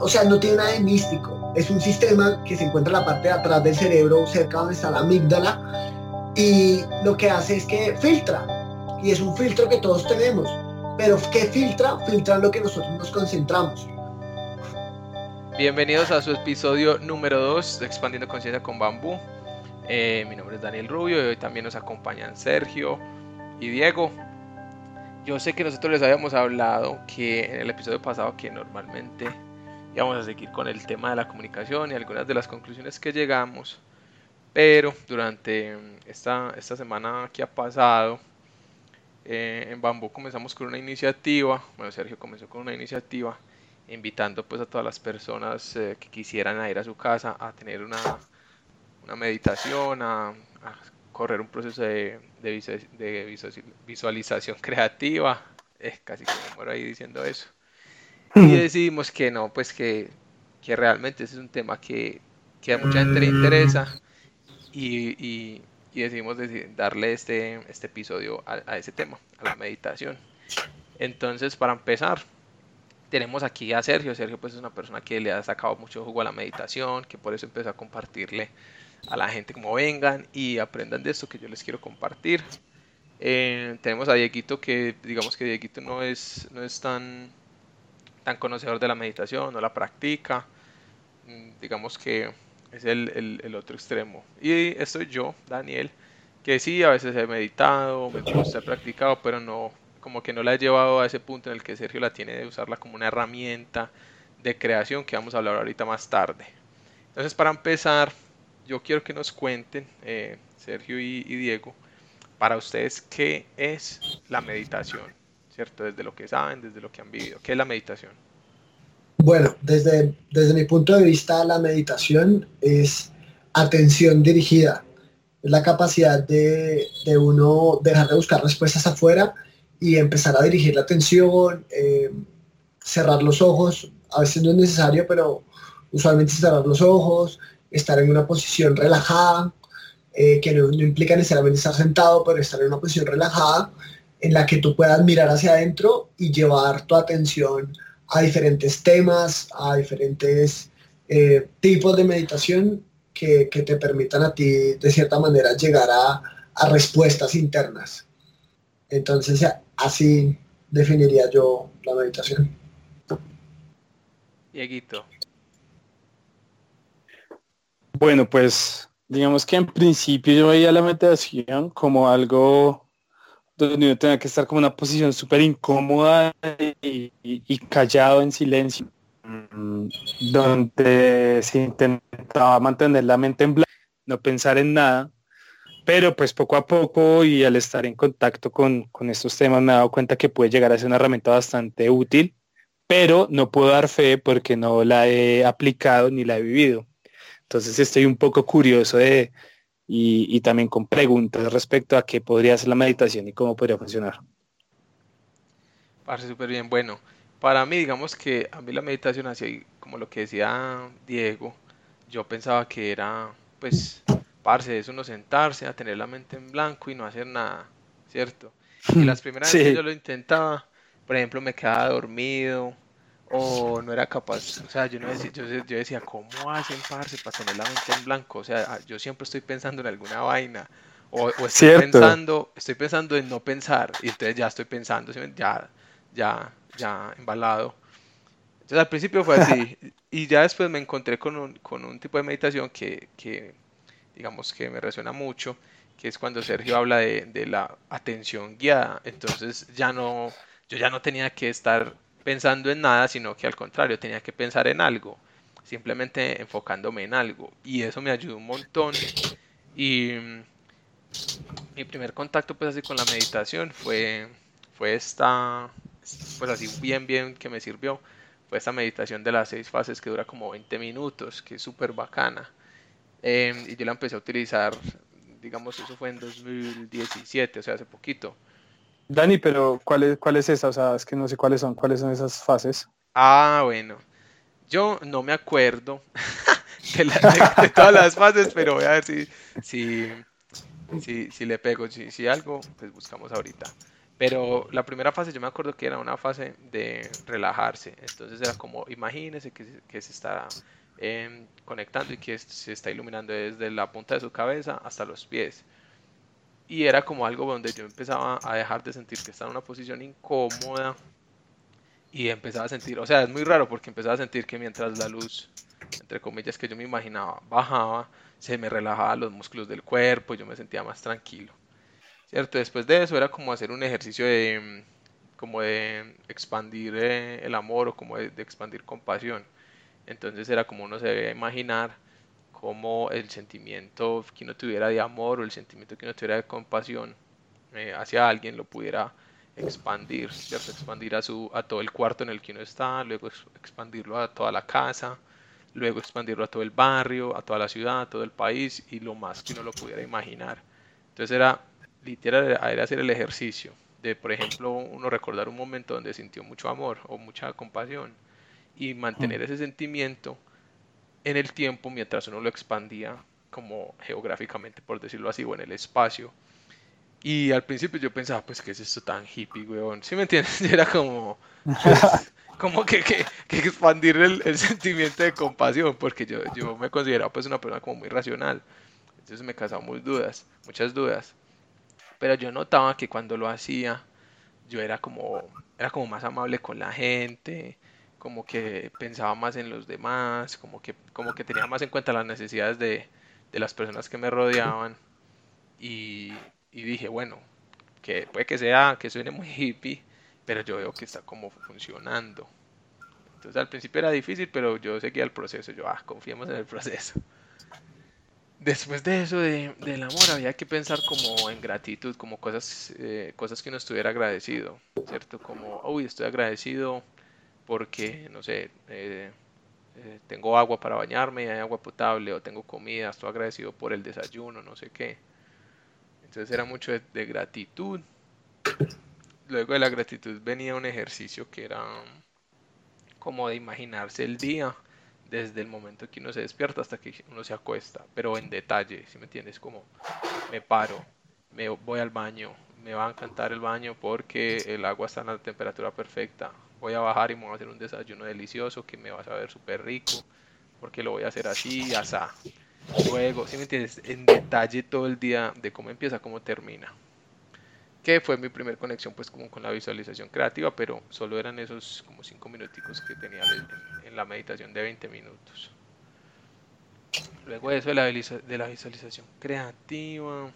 o sea, no tiene nada de místico. Es un sistema que se encuentra en la parte de atrás del cerebro, cerca donde está la amígdala, y lo que hace es que filtra. Y es un filtro que todos tenemos. Pero ¿qué filtra? Filtra lo que nosotros nos concentramos. Bienvenidos a su episodio número 2 de Expandiendo Conciencia con Bambú. Eh, mi nombre es Daniel Rubio y hoy también nos acompañan Sergio y Diego. Yo sé que nosotros les habíamos hablado que en el episodio pasado que normalmente íbamos a seguir con el tema de la comunicación y algunas de las conclusiones que llegamos, pero durante esta, esta semana que ha pasado, eh, en Bambú comenzamos con una iniciativa, bueno Sergio comenzó con una iniciativa invitando pues a todas las personas eh, que quisieran ir a su casa a tener una, una meditación, a, correr un proceso de, de, visualización creativa, es casi que me muero ahí diciendo eso. Y decidimos que no, pues que, que realmente ese es un tema que, que a mucha gente le interesa y, y, y decidimos darle este, este episodio a, a ese tema, a la meditación. Entonces, para empezar, tenemos aquí a Sergio. Sergio pues es una persona que le ha sacado mucho jugo a la meditación, que por eso empezó a compartirle a la gente como vengan y aprendan de esto que yo les quiero compartir. Eh, tenemos a Dieguito que digamos que Dieguito no es, no es tan, tan conocedor de la meditación, no la practica. Mm, digamos que es el, otro extremo. Y estoy yo, Daniel, que sí, a veces he meditado, me gusta, he practicado, pero no, como que no la he llevado a ese punto en el que Sergio la tiene de usarla como una herramienta de creación que vamos a hablar ahorita más tarde. Entonces, para empezar, yo quiero que nos cuenten, eh, Sergio y, Diego, para ustedes qué es la meditación, ¿cierto? Desde lo que saben, desde lo que han vivido. ¿Qué es la meditación? Bueno, desde, desde mi punto de vista, la meditación es atención dirigida. Es la capacidad de, de uno dejar de buscar respuestas afuera y empezar a dirigir la atención, eh, cerrar los ojos, a veces no es necesario, pero usualmente cerrar los ojos, estar en una posición relajada, eh, que no, implica necesariamente estar sentado, pero estar en una posición relajada en la que tú puedas mirar hacia adentro y llevar tu atención a diferentes temas, a diferentes eh, tipos de meditación que, te permitan a ti, de cierta manera, llegar a, a respuestas internas. Entonces, Así definiría yo la meditación. Dieguito. Bueno, pues digamos que en principio yo veía la meditación como algo donde uno tenía que estar como una posición súper incómoda y, callado en silencio, mm, donde se intentaba mantener la mente en blanco, no pensar en nada, pero pues poco a poco y al estar en contacto con, estos temas me he dado cuenta que puede llegar a ser una herramienta bastante útil, pero no puedo dar fe porque no la he aplicado ni la he vivido. Entonces estoy un poco curioso de, y, también con preguntas respecto a qué podría ser la meditación y cómo podría funcionar. Parece súper bien. Bueno, para mí, digamos que a mí la meditación, así como lo que decía Diego, yo pensaba que era, pues, parce, es uno sentarse, a tener la mente en blanco y no hacer nada, ¿cierto? Y las primeras veces que yo lo intentaba, por ejemplo, me quedaba dormido o no era capaz, o sea, yo, no decía, yo, decía, ¿cómo hacen, parce, para tener la mente en blanco? O sea, yo siempre estoy pensando en alguna vaina. O, estoy pensando, estoy pensando en no pensar, y entonces ya estoy pensando, ya, ya, ya embalado. Entonces al principio fue así, y ya después me encontré con un, con un tipo de meditación que, que digamos que me resuena mucho, que es cuando Sergio habla de, la atención guiada. Entonces ya no, yo ya no tenía que estar pensando en nada, sino que al contrario, tenía que pensar en algo, simplemente enfocándome en algo. Y eso me ayudó un montón. Y mm, mi primer contacto pues así con la meditación fue, fue esta, pues así bien, bien que me sirvió. Fue esta meditación de las seis fases que dura como 20 minutos, que es súper bacana. Em, y yo la empecé a utilizar, digamos, eso fue en 2017, o sea, hace poquito. Dani, pero ¿cuál es, cuál es esa? O sea, es que no sé cuáles son, cuáles son esas fases. Ah, bueno. Yo no me acuerdo de, todas las fases, pero voy a ver si, si, si, si le pego, si, si algo, pues buscamos ahorita. Pero la primera fase yo me acuerdo que era una fase de relajarse. Entonces era como, imagínese que, que se está em, conectando y que se está iluminando desde la punta de su cabeza hasta los pies. Y era como algo donde yo empezaba a dejar de sentir que estaba en una posición incómoda y empezaba a sentir, o sea, es muy raro porque empezaba a sentir que mientras la luz, entre comillas, que yo me imaginaba, bajaba, se me relajaban los músculos del cuerpo, yo me sentía más tranquilo. ¿Cierto? Después de eso era como hacer un ejercicio de como de expandir eh, el amor o como de, de, expandir compasión. Entonces era como uno se debía imaginar como el sentimiento que uno tuviera de amor o el sentimiento que uno tuviera de compasión eh, hacia alguien lo pudiera expandir, ¿cierto? Expandir a, su, a todo el cuarto en el que uno está, luego expandirlo a toda la casa, luego expandirlo a todo el barrio, a toda la ciudad, a todo el país y lo más que uno lo pudiera imaginar. Entonces era literal era hacer el ejercicio de, por ejemplo, uno recordar un momento donde sintió mucho amor o mucha compasión y mantener mm. ese sentimiento en el tiempo mientras uno lo expandía como geográficamente, por decirlo así, o en el espacio. Y al principio yo pensaba, pues, ¿qué es esto tan hippie, weón? ¿Sí me entiendes? Era como, pues, como que, que, expandir el, el, sentimiento de compasión, porque yo, yo me consideraba pues una persona como muy racional. Entonces me causaba muy dudas, muchas dudas. Pero yo notaba que cuando lo hacía, yo era como, era como más amable con la gente, como que pensaba más en los demás, como que, como que tenía más en cuenta las necesidades de, de las personas que me rodeaban. Y, y, dije, bueno, que puede que sea, que suene muy hippie, pero yo veo que está como funcionando. Entonces al principio era difícil, pero yo seguía el proceso. Yo, ah, confiemos en el proceso. Después de eso de, del amor había que pensar como en gratitud, como cosas, eh, cosas que uno estuviera agradecido, ¿cierto? Como, uy, estoy agradecido porque, no sé, eh, eh, tengo agua para bañarme, hay agua potable, o tengo comida, estoy agradecido por el desayuno, no sé qué. Entonces era mucho de, gratitud. Luego de la gratitud venía un ejercicio que era como de imaginarse el día desde el momento que uno se despierta hasta que uno se acuesta, pero en detalle, si me entiendes? Como me paro, me voy al baño, me va a encantar el baño porque el agua está en la temperatura perfecta, voy a bajar y me voy a hacer un desayuno delicioso que me va a saber súper rico, porque lo voy a hacer así, asá. Luego, si me entiendes, en detalle todo el día de cómo empieza, cómo termina. Que fue mi primer conexión pues como con la visualización creativa, pero solo eran esos como cinco minuticos que tenía en, la meditación de 20 minutos. Luego eso de de la visualización creativa,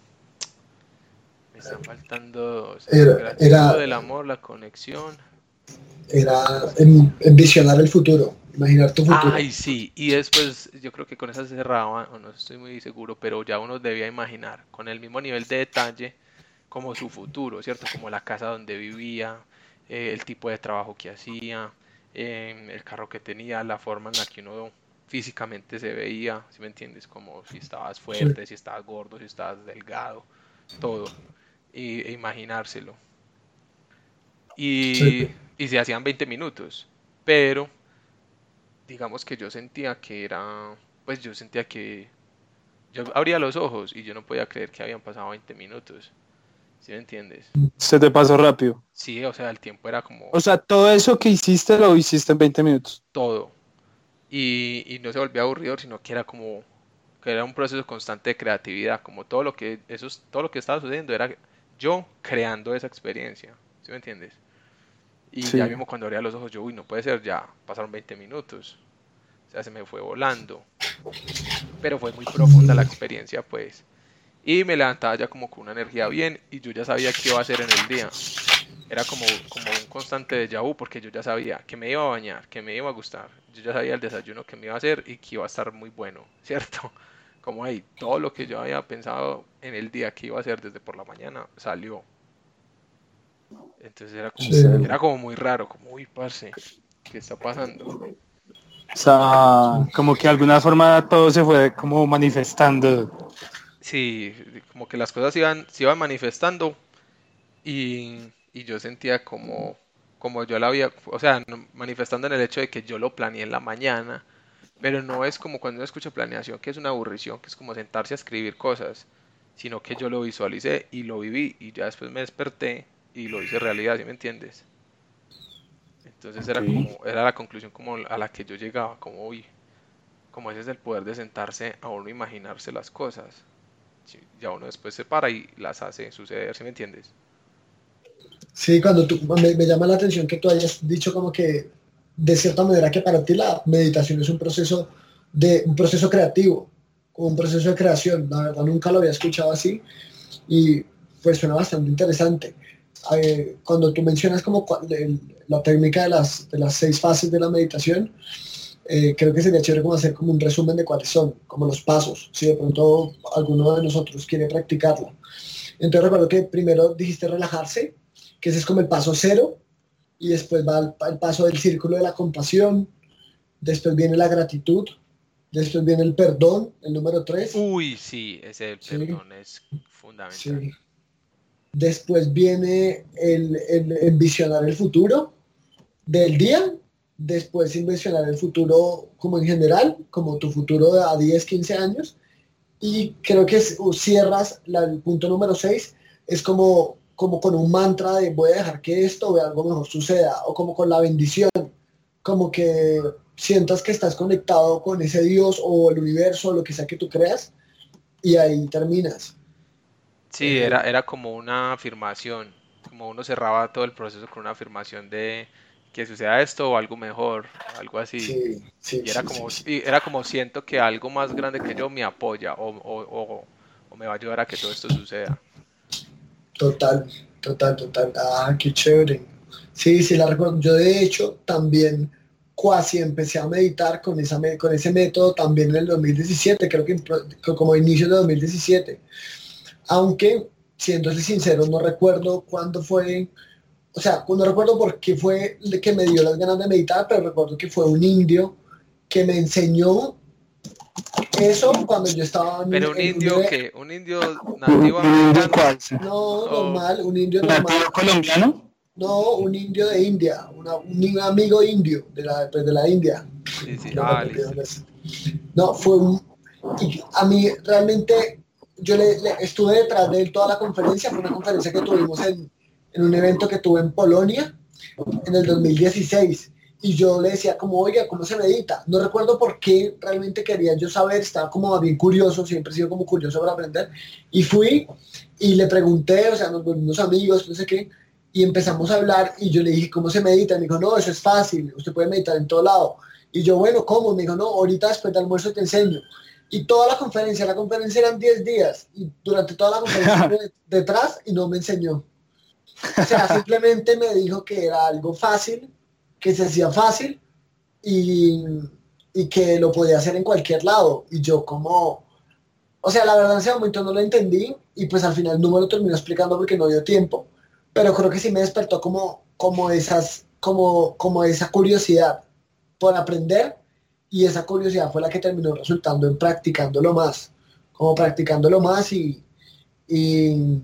me están faltando. Era, era, del amor, la conexión era envisionar el futuro, imaginar tu futuro. Ay, sí, y después yo creo que con esa se cerraba, o no estoy muy seguro, pero ya uno debía imaginar con el mismo nivel de detalle como su futuro, ¿cierto? Como la casa donde vivía, eh, el tipo de trabajo que hacía, em, el carro que tenía, la forma en la que uno físicamente se veía, si me entiendes? Como si estabas fuerte, si estabas gordo, si estabas delgado, todo, y, e imaginárselo. Y, y se hacían 20 minutos, pero digamos que yo sentía que era, pues yo sentía que yo abría los ojos y yo no podía creer que habían pasado 20 minutos. ¿Sí me entiendes? Se te pasó rápido. Sí, o sea, el tiempo era como... O sea, todo eso que hiciste lo hiciste en 20 minutos. Todo. Y, y no se volvía aburrido, sino que era como que era un proceso constante de creatividad, como todo lo que eso todo lo que estaba sucediendo era yo creando esa experiencia, ¿sí me entiendes? Y ya mismo cuando abría los ojos, yo, uy, no puede ser, ya pasaron 20 minutos. O sea, se me fue volando. Pero fue muy profunda la experiencia, pues. Y me levantaba ya como con una energía bien y yo ya sabía qué iba a hacer en el día. Era como, como un constante de vu porque yo ya sabía que me iba a bañar, que me iba a gustar. Yo ya sabía el desayuno que me iba a hacer y que iba a estar muy bueno, ¿cierto? Como ahí, todo lo que yo había pensado en el día que iba a hacer desde por la mañana salió. Entonces era como, era como muy raro, como, uy, parce, ¿qué está pasando? O sea, como que de alguna forma todo se fue como manifestando. Sí, como que las cosas iban, se iban manifestando y, y yo sentía como, como yo la había, o sea, manifestando en el hecho de que yo lo planeé en la mañana, pero no es como cuando uno escucha planeación, que es una aburrición, que es como sentarse a escribir cosas, sino que yo lo visualicé y lo viví y ya después me desperté y lo hice realidad, ¿sí me entiendes? Entonces era como, era la conclusión como a la que yo llegaba, como uy, como ese es el poder de sentarse a uno imaginarse las cosas. Ya uno después se para y las hace suceder, ¿sí me entiendes? Sí, cuando tú, me, me llama la atención que tú hayas dicho como que de cierta manera que para ti la meditación es un proceso de un proceso creativo, un proceso de creación. La verdad nunca lo había escuchado así y pues suena bastante interesante. Cuando tú mencionas como la técnica de las, de las seis fases de la meditación, eh, creo que sería chévere como hacer como un resumen de cuáles son, como los pasos, si de pronto alguno de nosotros quiere practicarlo. Entonces recuerdo que primero dijiste relajarse, que ese es como el paso cero, y después va el, paso del círculo de la compasión, después viene la gratitud, después viene el perdón, el número tres. Uy, sí, ese perdón es fundamental. Después viene el, el, envisionar el futuro del día, después envisionar el futuro como en general, como tu futuro a 10, 15 años, y creo que cierras el punto número 6, es como como con un mantra de voy a dejar que esto o algo mejor suceda, o como con la bendición, como que sientas que estás conectado con ese Dios o el universo, lo que sea que tú creas, y ahí terminas. Sí, era, era como una afirmación, como uno cerraba todo el proceso con una afirmación de que suceda esto o algo mejor, algo así. Sí, sí, y era, como, era como siento que algo más grande que yo me apoya o, o, o me va a ayudar a que todo esto suceda. Total, total, total. Ah, qué chévere. Sí, sí, la recuerdo. Yo de hecho también casi empecé a meditar con, esa, con ese método también en el 2017, creo que como inicio de 2017. Aunque, siendo sincero, no recuerdo cuándo fue, o sea, no recuerdo por qué fue que me dio las ganas de meditar, pero recuerdo que fue un indio que me enseñó eso cuando yo estaba Pero un indio que, un indio nativo americano. No, normal, un indio normal. colombiano? No, un indio de India, un amigo indio de la, pues, de la India. Sí, sí, ah, no, fue un, a mí realmente yo le, estuve detrás de él toda la conferencia, fue una conferencia que tuvimos en, en un evento que tuve en Polonia en el 2016 y yo le decía como, oiga, ¿cómo se medita? No recuerdo por qué realmente quería yo saber, estaba como bien curioso, siempre he sido como curioso para aprender, y fui y le pregunté, o sea, nos volvimos amigos, no sé qué, y empezamos a hablar y yo le dije, ¿cómo se medita? me dijo, no, eso es fácil, usted puede meditar en todo lado. Y yo, bueno, ¿cómo? Me dijo, no, ahorita después del almuerzo te enseño. Y toda la conferencia, la conferencia eran 10 días, y durante toda la conferencia detrás y no me enseñó. O sea, simplemente me dijo que era algo fácil, que se hacía fácil y, que lo podía hacer en cualquier lado. Y yo como, o sea, la verdad en ese momento no lo entendí y pues al final no me lo terminó explicando porque no dio tiempo, pero creo que sí me despertó como, como, esas, como, como esa curiosidad por aprender y esa curiosidad fue la que terminó resultando en practicándolo más, como practicándolo más y, y,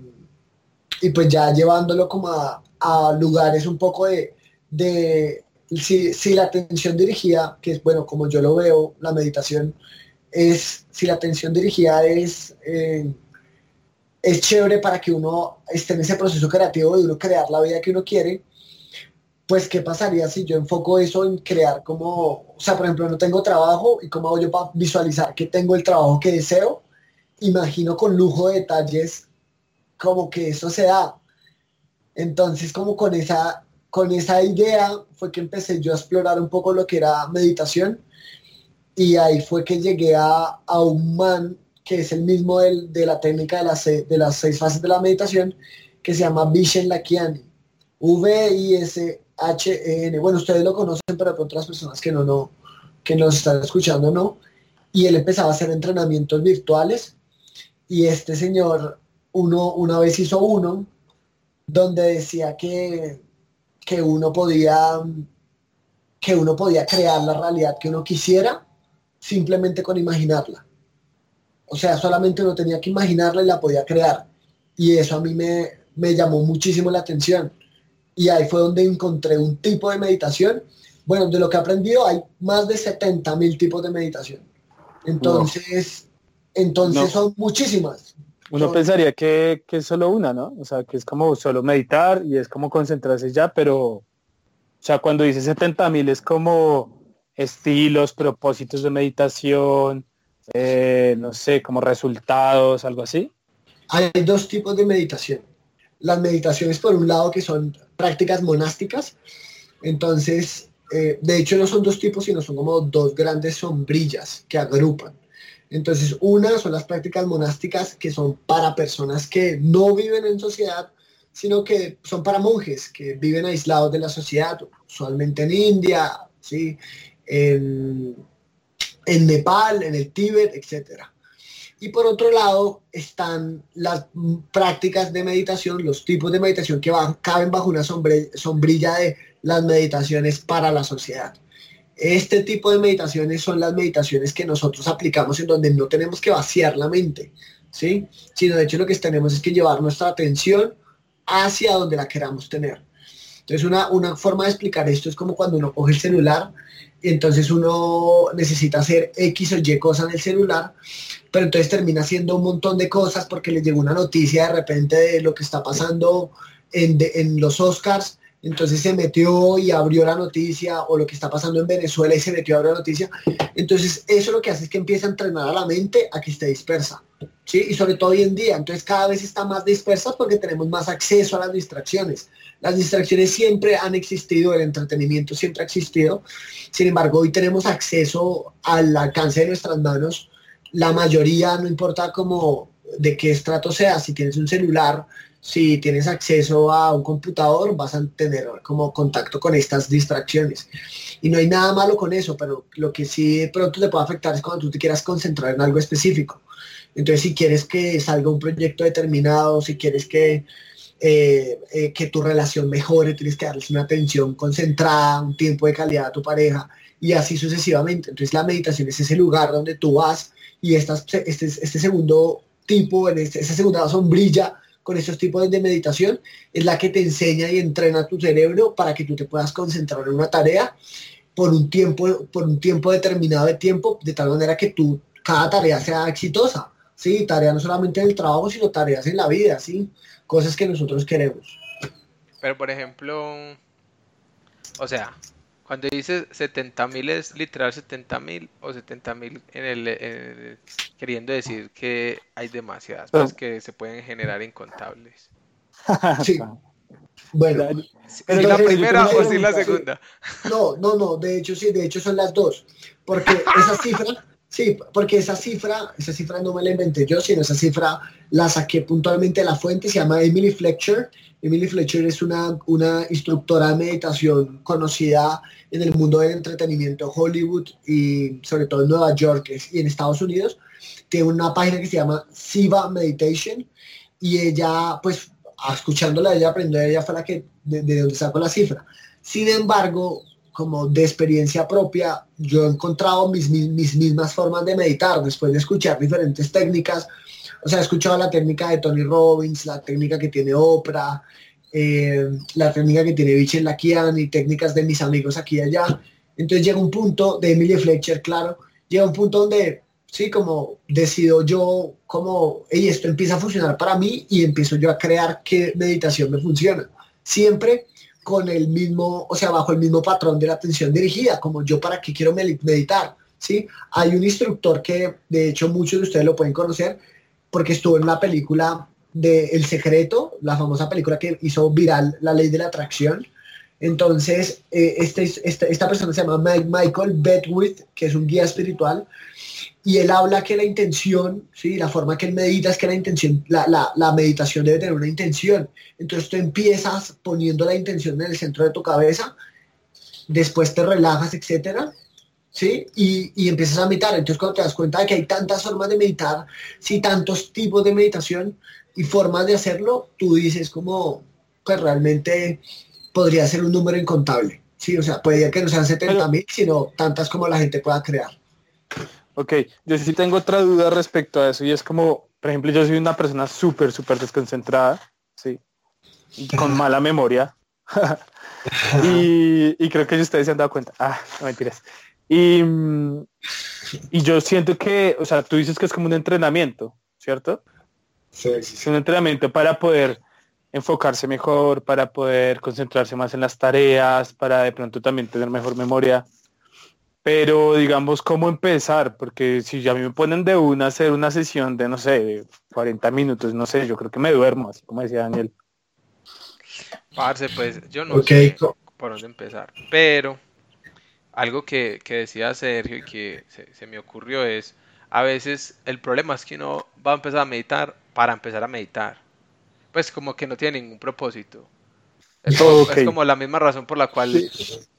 pues ya llevándolo como a, lugares un poco de, si, la atención dirigida, que es bueno, como yo lo veo, la meditación, es si la atención dirigida es, eh, es chévere para que uno esté en ese proceso creativo de uno crear la vida que uno quiere, pues qué pasaría si yo enfoco eso en crear como, o sea, por ejemplo, no tengo trabajo y cómo hago yo para visualizar que tengo el trabajo que deseo, imagino con lujo de detalles como que eso se da. Entonces, como con esa con esa idea fue que empecé yo a explorar un poco lo que era meditación y ahí fue que llegué a, un man que es el mismo de la técnica de las, de las seis fases de la meditación que se llama Vishen Lakiani. V-I-S-H-E-N. Bueno, ustedes lo conocen, pero para otras personas que no, no, que nos están escuchando, no. Y él empezaba a hacer entrenamientos virtuales y este señor, uno, una vez hizo uno donde decía que que uno podía que uno podía crear la realidad que uno quisiera simplemente con imaginarla. O sea, solamente uno tenía que imaginarla y la podía crear. Y eso a mí me, me llamó muchísimo la atención. Y ahí fue donde encontré un tipo de meditación. Bueno, de lo que he aprendido hay más de 70 mil tipos de meditación. Entonces, entonces son muchísimas. Uno pensaría que, que, es solo una, ¿no? O sea, que es como solo meditar y es como concentrarse ya, pero, o sea, cuando dice 70 mil es como estilos, propósitos de meditación, eh, no sé, como resultados, algo así. Hay dos tipos de meditación. Las meditaciones, por un lado, que son prácticas monásticas. Entonces, eh, de hecho, no son dos tipos, sino son como dos grandes sombrillas que agrupan. Entonces, una son las prácticas monásticas que son para personas que no viven en sociedad, sino que son para monjes que viven aislados de la sociedad, usualmente en India, ¿sí? en, Nepal, en el Tíbet, etc. Y por otro lado están las prácticas de meditación, los tipos de meditación que van, caben bajo una sombrilla de las meditaciones para la sociedad. Este tipo de meditaciones son las meditaciones que nosotros aplicamos en donde no tenemos que vaciar la mente, ¿sí? Sino de hecho lo que tenemos es que llevar nuestra atención hacia donde la queramos tener. Entonces una, una forma de explicar esto es como cuando uno coge el celular y entonces uno necesita hacer X o Y cosas en el celular, pero entonces termina haciendo un montón de cosas porque le llegó una noticia de repente de lo que está pasando en, en los Oscars entonces se metió y abrió la noticia o lo que está pasando en Venezuela y se metió y abrió la noticia. Entonces eso lo que hace es que empieza a entrenar a la mente a que esté dispersa. ¿sí? Y sobre todo hoy en día, entonces cada vez está más dispersa porque tenemos más acceso a las distracciones. Las distracciones siempre han existido, el entretenimiento siempre ha existido. Sin embargo, hoy tenemos acceso al alcance de nuestras manos. La mayoría, no importa cómo de qué estrato sea, si tienes un celular, si tienes acceso a un computador, vas a tener como contacto con estas distracciones. Y no hay nada malo con eso, pero lo que sí de pronto te puede afectar es cuando tú te quieras concentrar en algo específico. Entonces, si quieres que salga un proyecto determinado, si quieres que, eh, eh, que tu relación mejore, tienes que darles una atención concentrada, un tiempo de calidad a tu pareja y así sucesivamente. Entonces, la meditación es ese lugar donde tú vas y este, este segundo tipo, en este, esa segunda sombrilla, con estos tipos de meditación es la que te enseña y entrena tu cerebro para que tú te puedas concentrar en una tarea por un tiempo, por un tiempo determinado de tiempo, de tal manera que tú, cada tarea sea exitosa. Sí, tarea no solamente en el trabajo, sino tareas en la vida, ¿sí? Cosas que nosotros queremos. Pero, por ejemplo, o sea, cuando dices 70 mil es literal 70 mil o 70 mil en el, queriendo decir que hay demasiadas cosas que se pueden generar incontables. Sí. Bueno, ¿es la primera o si la segunda? No, no, no, de hecho sí, de hecho son las dos, porque esa cifra, sí, porque esa cifra, esa cifra no me la inventé yo, sino esa cifra la saqué puntualmente de la fuente, se llama Emily Fletcher. Emily Fletcher es una, una instructora de meditación conocida en el mundo del entretenimiento Hollywood y sobre todo en Nueva York y en Estados Unidos. Tiene una página que se llama Siva Meditation y ella, pues, escuchándola, ella aprendió, ella fue la que, de, de donde sacó la cifra. Sin embargo, como de experiencia propia, yo he encontrado mis, mis, mis, mismas formas de meditar después de escuchar diferentes técnicas. O sea, he escuchado la técnica de Tony Robbins, la técnica que tiene Oprah, eh, la técnica que tiene Vichy Lakian y técnicas de mis amigos aquí y allá. Entonces llega un punto de Emily Fletcher, claro, llega un punto donde, sí, como decido yo, como, y esto empieza a funcionar para mí y empiezo yo a crear qué meditación me funciona. Siempre con el mismo, o sea, bajo el mismo patrón de la atención dirigida, como yo para qué quiero meditar, ¿sí? Hay un instructor que, de hecho, muchos de ustedes lo pueden conocer porque estuvo en la película de El Secreto, la famosa película que hizo viral la ley de la atracción. Entonces, eh, este, esta persona se llama Michael Bedwith, que es un guía espiritual, y él habla que la intención, ¿sí? la forma que él medita es que la intención, la, la, la, meditación debe tener una intención. Entonces tú empiezas poniendo la intención en el centro de tu cabeza, después te relajas, etcétera, ¿sí? Y, y, empiezas a meditar. Entonces cuando te das cuenta de que hay tantas formas de meditar, sí, tantos tipos de meditación, y formas de hacerlo, tú dices como, pues realmente podría ser un número incontable. Sí, o sea, puede que no sean 70 mil, sino tantas como la gente pueda crear. Ok, yo sí tengo otra duda respecto a eso y es como, por ejemplo, yo soy una persona súper, súper desconcentrada, sí, y con mala memoria. y, y, creo que ustedes se han dado cuenta. Ah, no mentiras. Y, y yo siento que, o sea, tú dices que es como un entrenamiento, ¿cierto? Es un entrenamiento para poder enfocarse mejor, para poder concentrarse más en las tareas, para de pronto también tener mejor memoria. Pero digamos, ¿cómo empezar? Porque si ya me ponen de una hacer una sesión de, no sé, 40 minutos, no sé, yo creo que me duermo, así como decía Daniel. Parce, pues yo no sé por dónde empezar. Pero algo que, decía Sergio y que se, me ocurrió es, a veces el problema es que uno va a empezar a meditar para empezar a meditar. Pues como que no tiene ningún propósito. Es como, la misma razón por la cual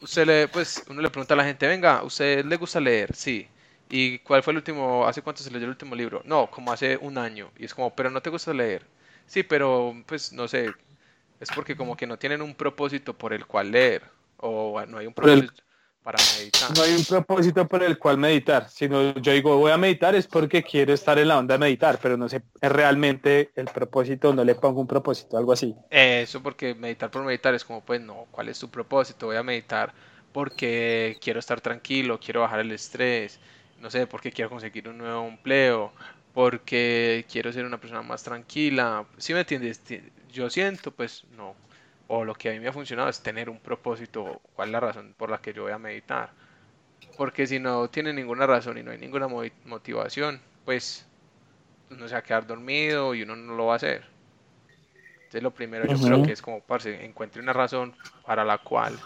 usted le, pues, uno le pregunta a la gente, venga, ¿usted le gusta leer? Sí. ¿Y cuál fue el último, hace cuánto se leyó el último libro? No, como hace un año. Y es como, pero no te gusta leer. Sí, pero pues no sé, es porque como que no tienen un propósito por el cual leer. O no hay un propósito para meditar. No hay un propósito por el cual meditar, sino yo digo voy a meditar es porque quiero estar en la onda de meditar, pero no sé es realmente el propósito, no le pongo un propósito, algo así. Eso porque meditar por meditar es como pues no, ¿cuál es tu propósito? Voy a meditar porque quiero estar tranquilo, quiero bajar el estrés, no sé, porque quiero conseguir un nuevo empleo, porque quiero ser una persona más tranquila. Si me entiendes? Yo siento, pues no, o lo que a mí me ha funcionado es tener un propósito, cuál es la razón por la que yo voy a meditar. Porque si no tiene ninguna razón y no hay ninguna motivación, pues uno se va a quedar dormido y uno no lo va a hacer. Entonces lo primero yo creo que es como, parce, encuentre una razón para la cual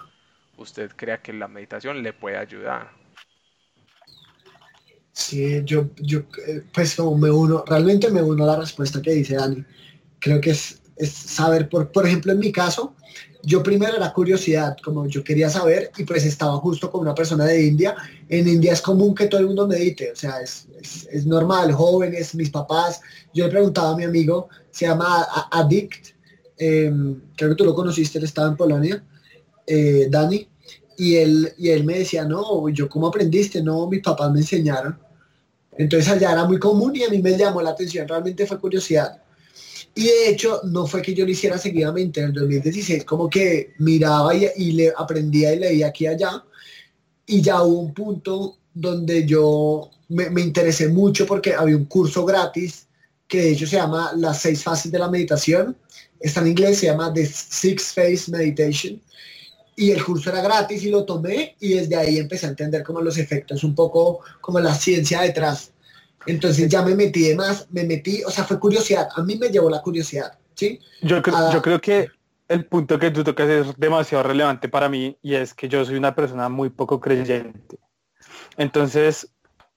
usted crea que la meditación le puede ayudar. Sí, yo, yo eh, pues como me uno, realmente me uno a la respuesta que dice Dani. Creo que es es saber, por, por ejemplo, en mi caso, yo primero era curiosidad, como yo quería saber, y pues estaba justo con una persona de India. En India es común que todo el mundo medite, o sea, es, es, normal, jóvenes, mis papás. Yo le preguntaba a mi amigo, se llama Addict, em, creo que tú lo conociste, él estaba en Polonia, eh, Dani, y él, y él me decía, no, yo cómo aprendiste, no, mis papás me enseñaron. Entonces allá era muy común y a mí me llamó la atención, realmente fue curiosidad. Y de hecho, no fue que yo lo hiciera seguidamente. En el 2016, como que miraba y, le aprendía y leía aquí y allá. Y ya hubo un punto donde yo me, me, interesé mucho porque había un curso gratis que de hecho se llama Las seis fases de la meditación. Está en inglés, se llama The Six Phase Meditation. Y el curso era gratis y lo tomé y desde ahí empecé a entender como los efectos, un poco como la ciencia detrás. Entonces ya me metí de más, me metí, o sea, fue curiosidad, a mí me llevó la curiosidad, ¿sí? Yo, creo, yo ah. creo que el punto que tú tocas es demasiado relevante para mí y es que yo soy una persona muy poco creyente. Entonces,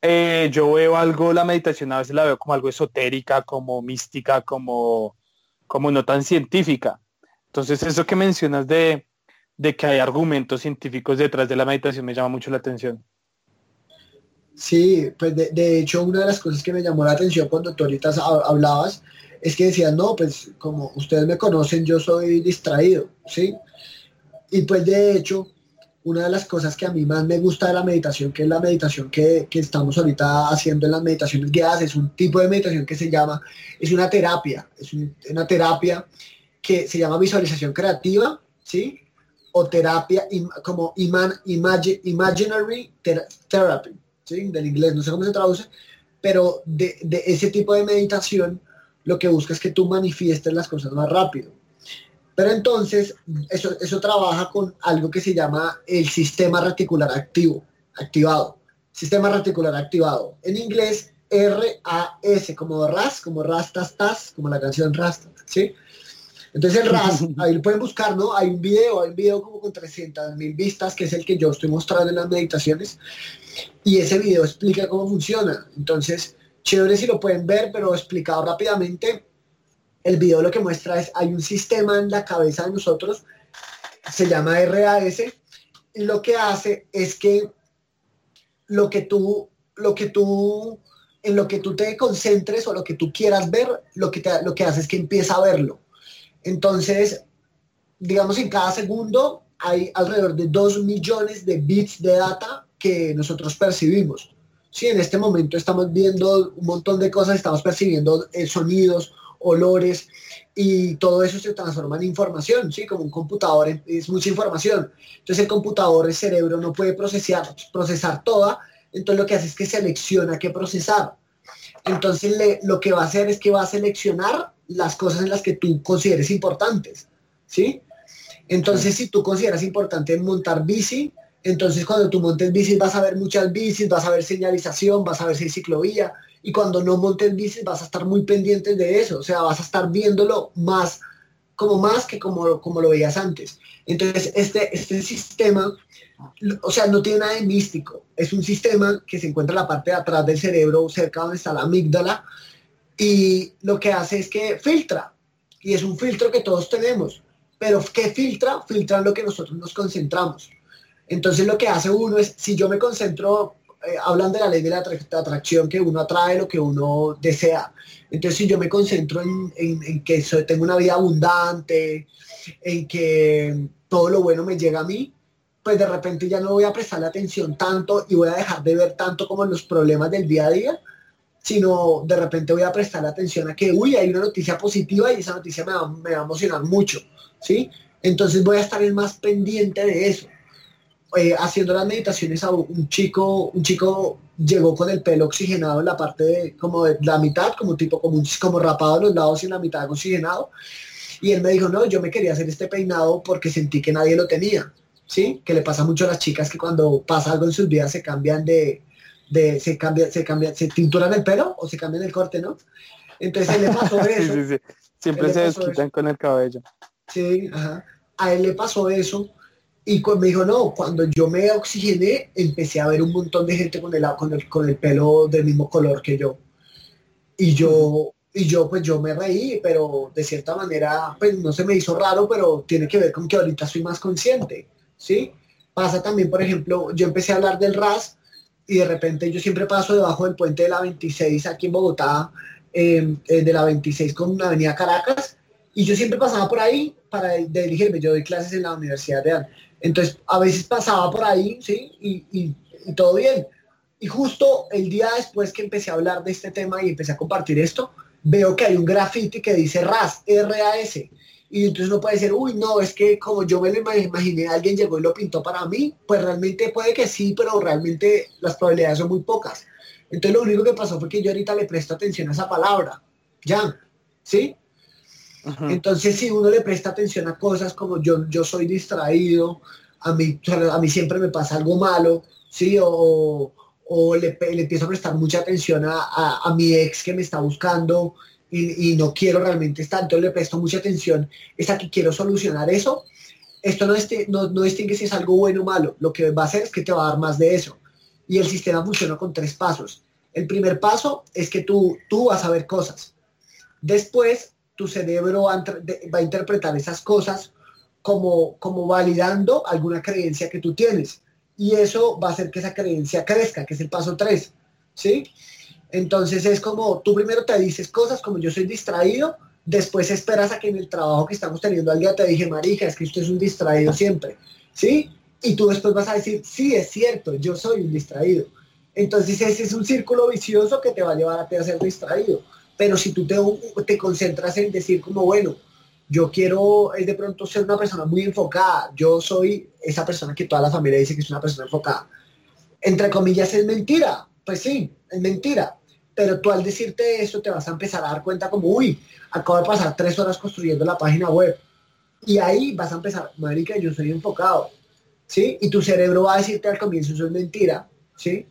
eh, yo veo algo, la meditación a veces la veo como algo esotérica, como mística, como, como no tan científica. Entonces, eso que mencionas de, de que hay argumentos científicos detrás de la meditación me llama mucho la atención. Sí, pues de, hecho una de las cosas que me llamó la atención cuando tú ahorita hablabas es que decían, no, pues como ustedes me conocen, yo soy distraído, ¿sí? Y pues de hecho, una de las cosas que a mí más me gusta de la meditación, que es la meditación que, estamos ahorita haciendo en las meditaciones guiadas, es un tipo de meditación que se llama, es una terapia, es una terapia que se llama visualización creativa, ¿sí? O terapia como imaginary therapy, del inglés, no sé cómo se traduce, pero de, ese tipo de meditación lo que busca es que tú manifiestes las cosas más rápido. Pero entonces eso, eso trabaja con algo que se llama el sistema reticular activo, activado. Sistema reticular activado. En inglés, R-A-S, como RAS, como Rastas, como la canción Rastas, ¿sí? Entonces el RAS, ahí lo pueden buscar, ¿no? Hay un video, hay un video como con 300 mil vistas, que es el que yo estoy mostrando en las meditaciones, y ese video explica cómo funciona. Entonces, chévere si lo pueden ver, pero explicado rápidamente, el video lo que muestra es, hay un sistema en la cabeza de nosotros, se llama RAS, y lo que hace es que lo que tú, lo que tú, en lo que tú te concentres o lo que tú quieras ver, lo que, lo que hace es que empieza a verlo. Entonces, digamos, en cada segundo hay alrededor de 2 millones de bits de data que nosotros percibimos. Sí, en este momento estamos viendo un montón de cosas, estamos percibiendo eh, sonidos, olores y todo eso se transforma en información, ¿sí? Como un computador es mucha información. Entonces el computador, el cerebro no puede procesar, procesar toda, entonces lo que hace es que selecciona qué procesar. Entonces lo que va a hacer es que va a seleccionar las cosas en las que tú consideres importantes, ¿sí? Entonces si tú consideras importante montar bici, entonces cuando tú montes bici vas a ver muchas bicis, vas a ver señalización, vas a ver si hay ciclovía, y cuando no montes bici vas a estar muy pendiente de eso, o sea, vas a estar viéndolo más como más que como, como lo veías antes. Entonces, este, este sistema, o sea, no tiene nada de místico. Es un sistema que se encuentra en la parte de atrás del cerebro, cerca donde está la amígdala, y lo que hace es que filtra. Y es un filtro que todos tenemos. Pero ¿qué filtra? Filtra lo que nosotros nos concentramos. Entonces lo que hace uno es, si yo me concentro eh, hablan de la ley de la atracción, que uno atrae lo que uno desea. Entonces, si yo me concentro en, que tengo una vida abundante, en que todo lo bueno me llega a mí, pues de repente ya no voy a prestarle atención tanto y voy a dejar de ver tanto como los problemas del día a día, sino de repente voy a prestar atención a que, uy, hay una noticia positiva y esa noticia me va, me va a emocionar mucho, ¿sí? Entonces voy a estar más pendiente de eso. Eh, haciendo las meditaciones a un chico, un chico llegó con el pelo oxigenado en la parte de, como de la mitad, como tipo como, como rapado a los lados y en la mitad oxigenado. Y él me dijo, no, yo me quería hacer este peinado porque sentí que nadie lo tenía. ¿Sí? Que le pasa mucho a las chicas que cuando pasa algo en sus vidas se cambian de, de se cambia, se cambia, se tinturan el pelo o se cambian el corte, ¿no? Entonces él le pasó eso. sí, sí, Siempre se desquitan con el cabello. Sí, ajá. A él le pasó eso y me dijo, no, cuando yo me oxigené, empecé a ver un montón de gente con el, con el, con el pelo del mismo color que yo. Y yo, y yo, pues yo me reí, pero de cierta manera, pues no se me hizo raro, pero tiene que ver con que ahorita soy más consciente, ¿sí? Pasa también, por ejemplo, yo empecé a hablar del RAS y de repente yo siempre paso debajo del puente de la 26 aquí en Bogotá, em, eh, de la 26 con una avenida Caracas, y yo siempre pasaba por ahí para dirigirme. Yo doy clases en la Universidad de entonces, a veces pasaba por ahí, ¿sí? Y, todo bien. Y justo el día después que empecé a hablar de este tema y empecé a compartir esto, veo que hay un graffiti que dice RAS, R-A-S. Y entonces no puede decir, uy, no, es que como yo me lo imaginé, alguien llegó y lo pintó para mí, pues realmente puede que sí, pero realmente las probabilidades son muy pocas. Entonces lo único que pasó fue que yo ahorita le presto atención a esa palabra, ya, ¿sí? Entonces, si uno le presta atención a cosas como yo, yo soy distraído, a mí, a mí siempre me pasa algo malo, ¿sí? O, o le, le, empiezo a prestar mucha atención a, a, mi ex que me está buscando y, y, no quiero realmente estar, entonces le presto mucha atención, es a que quiero solucionar eso. Esto no, este, no, no distingue si es algo bueno o malo, lo que va a hacer es que te va a dar más de eso. Y el sistema funciona con tres pasos. El primer paso es que tú, tú vas a ver cosas. Después tu cerebro va a, interpretar esas cosas como, como validando alguna creencia que tú tienes. Y eso va a hacer que esa creencia crezca, que es el paso 3. ¿Sí? Entonces es como, tú primero te dices cosas como yo soy distraído, después esperas a que en el trabajo que estamos teniendo al día te dije, marija, es que usted es un distraído siempre. ¿Sí? Y tú después vas a decir, sí, es cierto, yo soy un distraído. Entonces ese es un círculo vicioso que te va a llevar a, ti a ser distraído. Pero si tú te, te concentras en decir como, bueno, yo quiero es de pronto ser una persona muy enfocada, yo soy esa persona que toda la familia dice que es una persona enfocada. Entre comillas es mentira, pues sí, es mentira. Pero tú al decirte eso te vas a empezar a dar cuenta como, uy, acabo de pasar tres horas construyendo la página web. Y ahí vas a empezar, marica, yo soy enfocado. ¿Sí? Y tu cerebro va a decirte al comienzo, eso es mentira. ¿Sí?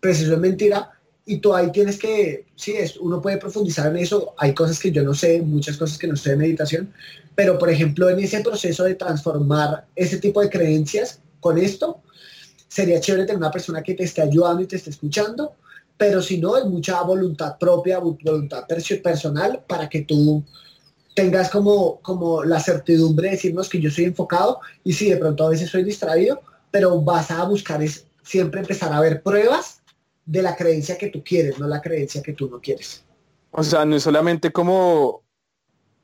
Pues eso es mentira y tú ahí tienes que, sí, es, uno puede profundizar en eso, hay cosas que yo no sé, muchas cosas que no sé de meditación, pero por ejemplo en ese proceso de transformar ese tipo de creencias con esto, sería chévere tener una persona que te esté ayudando y te esté escuchando, pero si no, es mucha voluntad propia, voluntad personal para que tú tengas como, como la certidumbre de decirnos que yo soy enfocado y si de pronto a veces soy distraído, pero vas a buscar es siempre empezar a ver pruebas de la creencia que tú quieres, no la creencia que tú no quieres. O sea, no es solamente como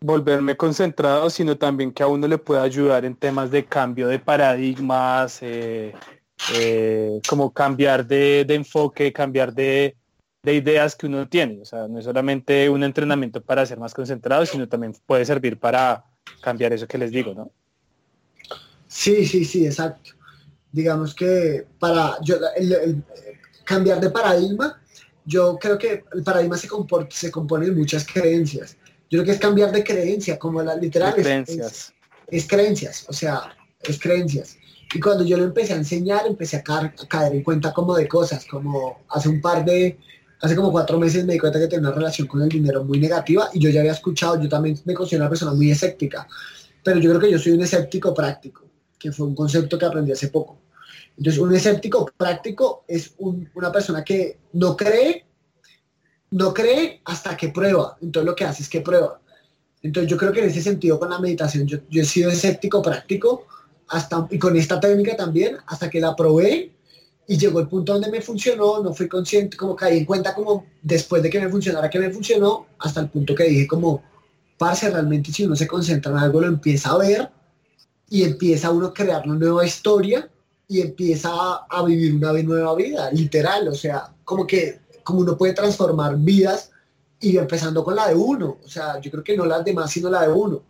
volverme concentrado, sino también que a uno le puede ayudar en temas de cambio de paradigmas, eh, eh, como cambiar de, enfoque, cambiar de, ideas que uno tiene. O sea, no es solamente un entrenamiento para ser más concentrado, sino también puede servir para cambiar eso que les digo, ¿no? Sí, sí, sí, exacto. Digamos que para yo, cambiar de paradigma yo creo que el paradigma se, se compone de muchas creencias. Yo creo que es cambiar de creencia, como la literal. Es, creencias. Es, creencias, o sea, es creencias. Y cuando yo lo empecé a enseñar, empecé a, caer en cuenta como de cosas, como hace un par de, hace como cuatro meses me di cuenta que tenía una relación con el dinero muy negativa y yo ya había escuchado, yo también me considero una persona muy escéptica, pero yo creo que yo soy un escéptico práctico, que fue un concepto que aprendí hace poco. Entonces, un escéptico práctico es una persona que no cree, no cree hasta que prueba. Entonces, lo que hace es que prueba. Entonces, yo creo que en ese sentido con la meditación, yo, he sido escéptico práctico hasta, y con esta técnica también, hasta que la probé y llegó el punto donde me funcionó, no fui consciente, como caí en cuenta como después de que me funcionara que me funcionó, hasta el punto que dije como, parce, realmente si uno se concentra en algo, lo empieza a ver y empieza uno a crear una nueva historia y empieza a, vivir una nueva vida, literal, o sea, como que como uno puede transformar vidas y empezando con la de uno, o sea, yo creo que no las demás, sino la de uno.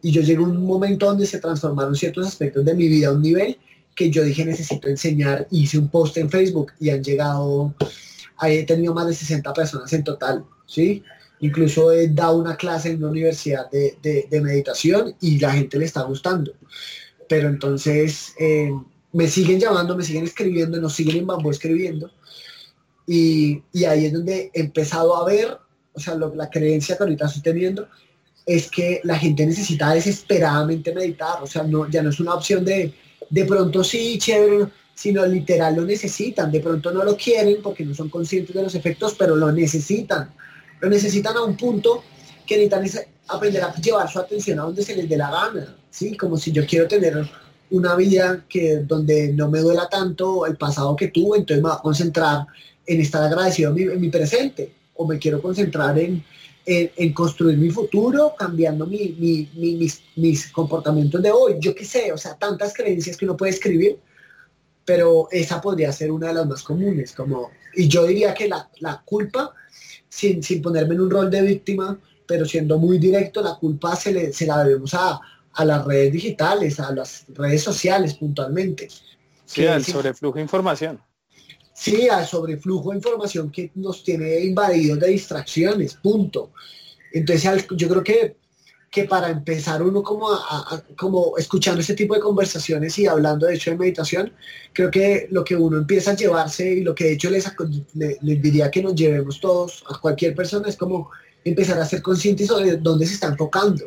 Y yo llegué a un momento donde se transformaron ciertos aspectos de mi vida a un nivel que yo dije necesito enseñar, hice un post en Facebook y han llegado, ahí he tenido más de 60 personas en total, ¿sí? Incluso he dado una clase en una universidad de, de, meditación y la gente le está gustando. Pero entonces, eh, me siguen llamando, me siguen escribiendo, nos siguen en Bambú escribiendo. Y, y, ahí es donde he empezado a ver, o sea, la creencia que ahorita estoy teniendo es que la gente necesita desesperadamente meditar, o sea, no, ya no es una opción de, de pronto sí, chévere, sino literal lo necesitan, de pronto no lo quieren porque no son conscientes de los efectos, pero lo necesitan, lo necesitan a un punto que necesitan aprender a llevar su atención a donde se les dé la gana, ¿sí? Como si yo quiero tener una vida que donde no me duela tanto el pasado que tuve, entonces me voy a concentrar en estar agradecido en mi, presente, o me quiero concentrar en, en, construir mi futuro, cambiando mi, mis, mis, comportamientos de hoy. Yo qué sé, o sea, tantas creencias que uno puede escribir, pero esa podría ser una de las más comunes. Como, y yo diría que la, la culpa, sin, sin ponerme en un rol de víctima, pero siendo muy directo, la culpa se, le, se la debemos a, a las redes digitales, a las redes sociales puntualmente. Sí, al sobreflujo de información. Sí, al sobreflujo de información que nos tiene invadidos de distracciones, punto. Entonces yo creo que, que para empezar uno como, como escuchando este tipo de conversaciones y hablando de hecho de meditación, creo que lo que uno empieza a llevarse y lo que de hecho les, les diría que nos llevemos todos a cualquier persona es como empezar a ser conscientes de dónde se está enfocando,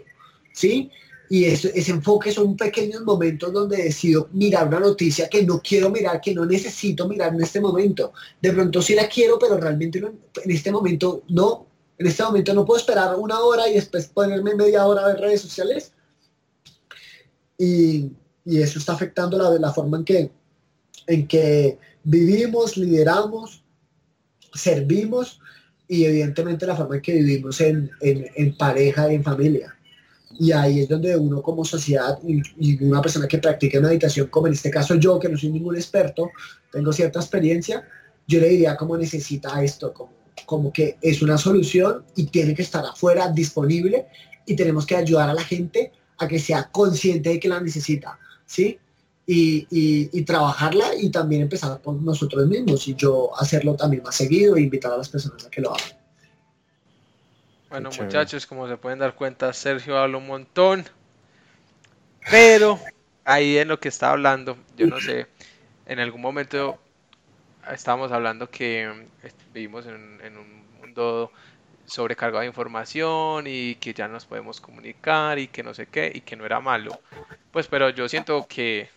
¿sí? Y ese, enfoque son pequeños momentos donde decido mirar una noticia que no quiero mirar, que no necesito mirar en este momento. De pronto sí la quiero, pero realmente en este momento no. En este momento no puedo esperar una hora y después ponerme media hora a ver redes sociales. Y, eso está afectando la, la forma en que, en que vivimos, lideramos, servimos y evidentemente la forma en que vivimos en, en, en pareja y en familia. Y ahí es donde uno como sociedad y, una persona que practica meditación, como en este caso yo, que no soy ningún experto, tengo cierta experiencia, yo le diría como necesita esto, como, como que es una solución y tiene que estar afuera, disponible, y tenemos que ayudar a la gente a que sea consciente de que la necesita, ¿sí? Y, y, trabajarla y también empezar por nosotros mismos y yo hacerlo también más seguido e invitar a las personas a que lo hagan. Bueno, muchachos, como se pueden dar cuenta, Sergio habla un montón. Pero ahí en lo que está hablando, yo no sé, en algún momento estábamos hablando que eh, vivimos en, en un mundo sobrecargado de información y que ya nos podemos comunicar y que no sé qué y que no era malo. Pues pero yo siento que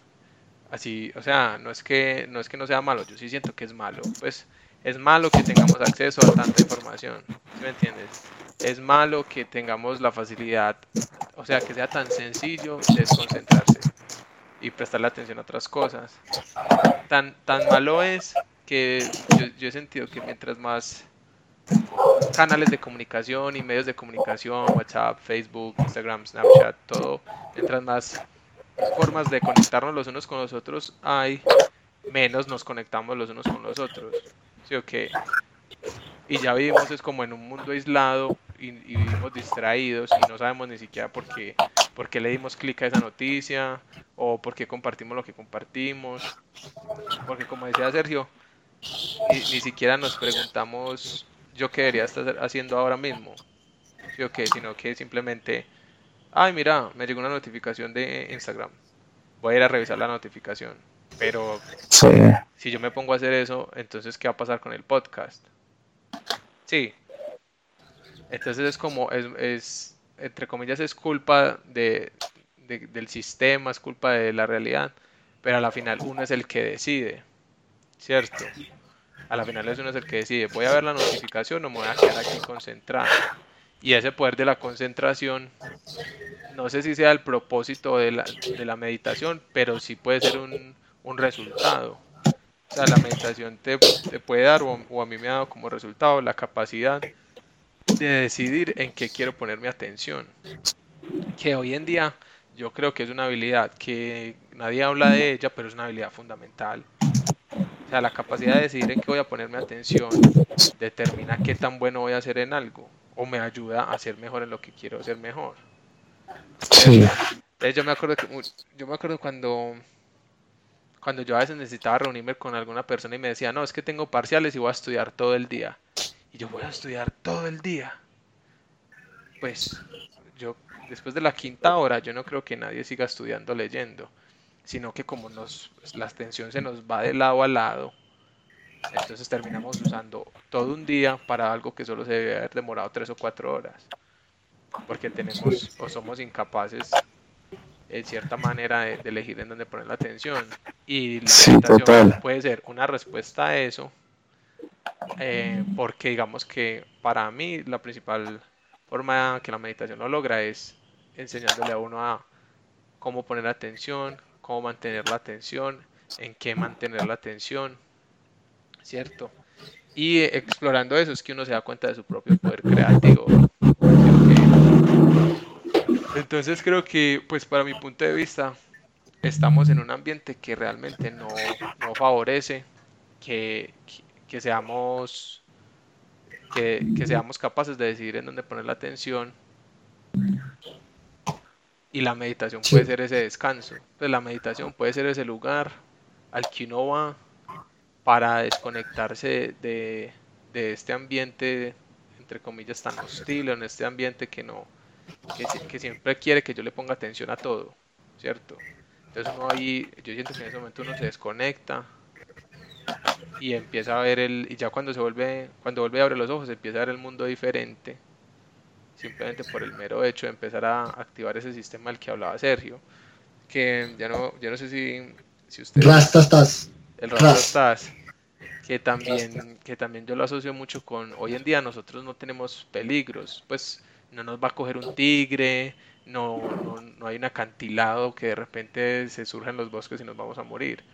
así, o sea, no es que no es que no sea malo, yo sí siento que es malo. Pues es malo que tengamos acceso a tanta información, ¿me entiendes? Es malo que tengamos la facilidad, o sea, que sea tan sencillo desconcentrarse y prestarle atención a otras cosas. Tan, tan malo es que yo, he sentido que mientras más canales de comunicación y medios de comunicación, WhatsApp, Facebook, Instagram, Snapchat, todo, mientras más formas de conectarnos los unos con los otros hay, menos nos conectamos los unos con los otros. ¿sí o Y ya vivimos es como en un mundo aislado y, vivimos distraídos y no sabemos ni siquiera por qué, por qué le dimos clic a esa noticia o por qué compartimos lo que compartimos. Porque como decía Sergio, ni, ni siquiera nos preguntamos yo qué debería estar haciendo ahora mismo, ¿sí o qué? Sino que simplemente, ay, mira, me llegó una notificación de Instagram, voy a ir a revisar la notificación. Pero si yo me pongo a hacer eso, entonces ¿qué va a pasar con el podcast? Sí. Entonces es como, es, es entre comillas, es culpa de, del sistema, es culpa de la realidad, pero a la final uno es el que decide, ¿cierto? A la final uno es el que decide, voy a ver la notificación o me voy a quedar aquí concentrado. Y ese poder de la concentración, no sé si sea el propósito de la, de la meditación, pero sí puede ser un, un resultado. O sea, la meditación te, te puede dar, o, o, a mí me ha dado como resultado, la capacidad de decidir en qué quiero poner mi atención. Que hoy en día yo creo que es una habilidad que nadie habla de ella, pero es una habilidad fundamental. O sea, la capacidad de decidir en qué voy a poner mi atención determina qué tan bueno voy a hacer en algo o me ayuda a ser mejor en lo que quiero ser mejor. Sí. Entonces, yo me acuerdo que, yo me acuerdo cuando cuando yo a veces necesitaba reunirme con alguna persona y me decía, no, es que tengo parciales y voy a estudiar todo el día. Y yo voy a estudiar todo el día. Pues yo, después de la quinta hora, yo no creo que nadie siga estudiando leyendo, sino que como nos, la atención se nos va de lado a lado, entonces terminamos usando todo un día para algo que solo se debe haber demorado tres o cuatro horas. Porque tenemos o somos incapaces en cierta manera de, de, elegir en dónde poner la atención. Y la Sí, meditación total. puede ser una respuesta a eso, eh, porque digamos que para mí la principal forma que la meditación lo logra es enseñándole a uno a cómo poner atención, cómo mantener la atención, en qué mantener la atención, ¿cierto? Y explorando eso es que uno se da cuenta de su propio poder creativo. Entonces creo que, pues para mi punto de vista, estamos en un ambiente que realmente no, no favorece que, que, que seamos que, que, seamos capaces de decidir en dónde poner la atención y la meditación puede ser ese descanso. Pues la meditación puede ser ese lugar al que uno va para desconectarse de, de este ambiente, entre comillas, tan hostil, en este ambiente que no, que, que, siempre quiere que yo le ponga atención a todo, ¿cierto? Entonces uno ahí, yo siento que en ese momento uno se desconecta y empieza a ver el, y ya cuando se vuelve, cuando vuelve a abrir los ojos, empieza a ver el mundo diferente, simplemente por el mero hecho de empezar a activar ese sistema del que hablaba Sergio, que ya no, yo no sé si, si usted... Rastastas. El rastastas que también, que también yo lo asocio mucho con, hoy en día nosotros no tenemos peligros, pues no nos va a coger un tigre, no, no, no, hay un acantilado que de repente se surja en los bosques y nos vamos a morir.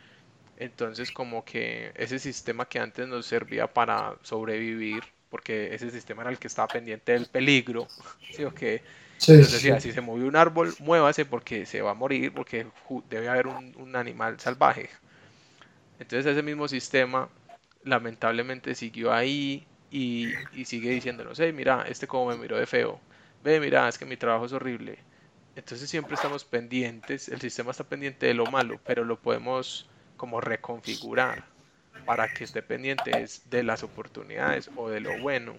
Entonces como que ese sistema que antes nos servía para sobrevivir, porque ese sistema era el que estaba pendiente del peligro, ¿sí o qué? Sí, Entonces decía, sí. si se movió un árbol, muévase porque se va a morir, porque debe haber un, un animal salvaje. Entonces ese mismo sistema lamentablemente siguió ahí y, y sigue diciéndonos, hey, mira, este como me miró de feo, ve, mira, es que mi trabajo es horrible. Entonces siempre estamos pendientes, el sistema está pendiente de lo malo, pero lo podemos como reconfigurar para que esté pendiente de las oportunidades o de lo bueno,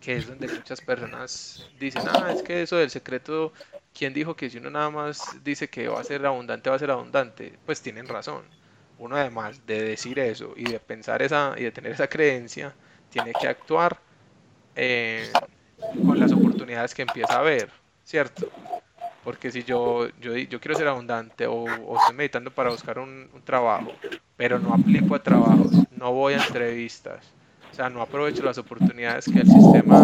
que es donde muchas personas dicen, ah, es que eso del secreto, ¿quién dijo que si uno nada más dice que va a ser abundante, va a ser abundante? Pues tienen razón. Uno además de decir eso y de pensar esa y de tener esa creencia, tiene que actuar eh, con las oportunidades que empieza a ver, ¿cierto? Porque si yo, yo, yo quiero ser abundante o, o estoy meditando para buscar un, un, trabajo, pero no aplico a trabajos, no voy a entrevistas, o sea, no aprovecho las oportunidades que el sistema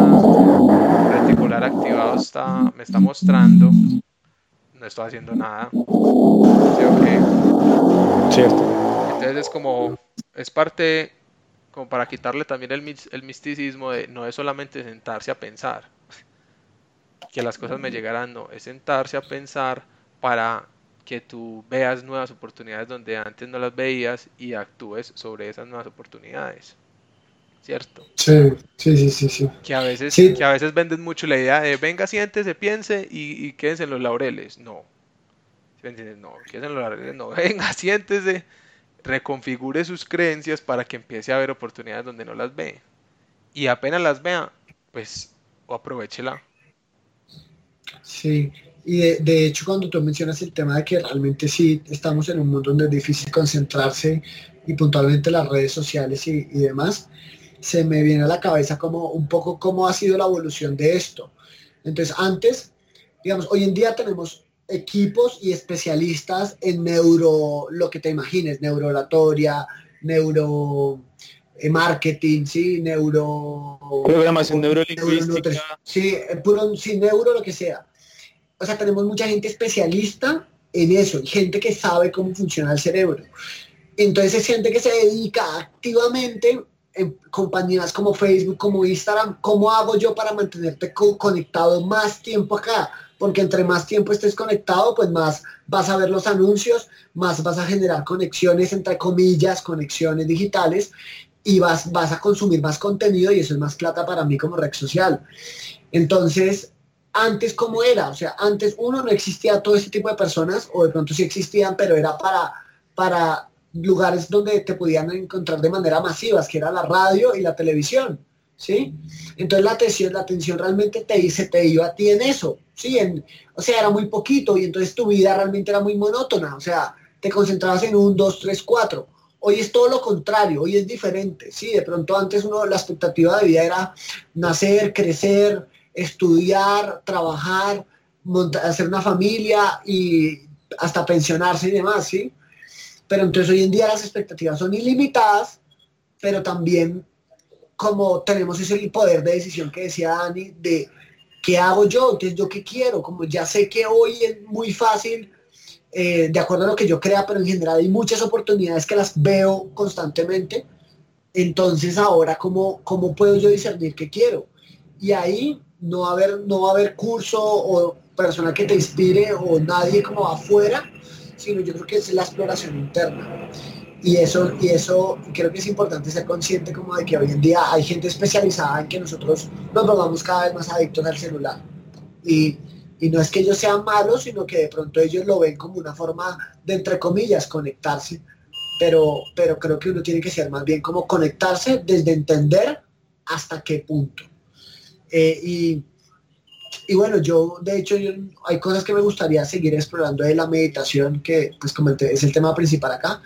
reticular activado está, me está mostrando, no estoy haciendo nada. ¿Sí, okay? Cierto. Entonces es como, es parte como para quitarle también el, el misticismo de no es solamente sentarse a pensar que las cosas me llegarán, no, es sentarse a pensar para que tú veas nuevas oportunidades donde antes no las veías y actúes sobre esas nuevas oportunidades. ¿Cierto? Sí, sí, sí, sí. sí. Que, a veces, Sí. que a veces venden mucho la idea de venga, siéntese, piense y, y quédense en los laureles. No. ¿Sí me entiendes? No, quédense en los laureles, no. Venga, siéntese, reconfigure sus creencias para que empiece a ver oportunidades donde no las ve. Y apenas las vea, pues o aprovechela. Sí, y de, hecho cuando tú mencionas el tema de que realmente sí estamos en un mundo donde es difícil concentrarse y puntualmente las redes sociales y, y demás, se me viene a la cabeza como un poco cómo ha sido la evolución de esto. Entonces antes, digamos, hoy en día tenemos equipos y especialistas en neuro, lo que te imagines, neurooratoria, neuro eh, marketing, sí, neuro programación neurolingüística, sí, puro, sí, neuro lo que sea. O sea, tenemos mucha gente especialista en eso, gente que sabe cómo funciona el cerebro. Entonces es gente que se dedica activamente en compañías como Facebook, como Instagram, ¿cómo hago yo para mantenerte conectado más tiempo acá? porque entre más tiempo estés conectado, pues más vas a ver los anuncios, más vas a generar conexiones, entre comillas, conexiones digitales, y vas, vas a consumir más contenido y eso es más plata para mí como red social. Entonces, antes cómo era, o sea, antes uno no existía todo este tipo de personas, o de pronto sí existían, pero era para, para lugares donde te podían encontrar de manera masiva, que era la radio y la televisión. ¿sí? Entonces la atención, la atención realmente te, dice te iba a ti en eso, ¿sí? En, o sea, era muy poquito y entonces tu vida realmente era muy monótona, o sea, te concentrabas en un, dos, tres, cuatro. Hoy es todo lo contrario, hoy es diferente, ¿sí? De pronto antes uno, la expectativa de vida era nacer, crecer, estudiar, trabajar, hacer una familia y hasta pensionarse y demás, ¿sí? Pero entonces hoy en día las expectativas son ilimitadas, pero también como tenemos ese poder de decisión que decía Dani, de qué hago yo, entonces yo qué quiero, como ya sé que hoy es muy fácil, eh, de acuerdo a lo que yo crea, pero en general hay muchas oportunidades que las veo constantemente, entonces ahora cómo, cómo puedo yo discernir qué quiero. Y ahí no va a haber, no haber curso o persona que te inspire o nadie como afuera, sino yo creo que es la exploración interna. Y eso, y eso creo que es importante ser consciente como de que hoy en día hay gente especializada en que nosotros nos volvamos cada vez más adictos al celular. Y, y no es que ellos sean malos, sino que de pronto ellos lo ven como una forma de, entre comillas, conectarse. Pero, pero creo que uno tiene que ser más bien como conectarse desde entender hasta qué punto. Eh, y, y, bueno, yo de hecho hay cosas que me gustaría seguir explorando de la meditación, que pues como es el tema principal acá,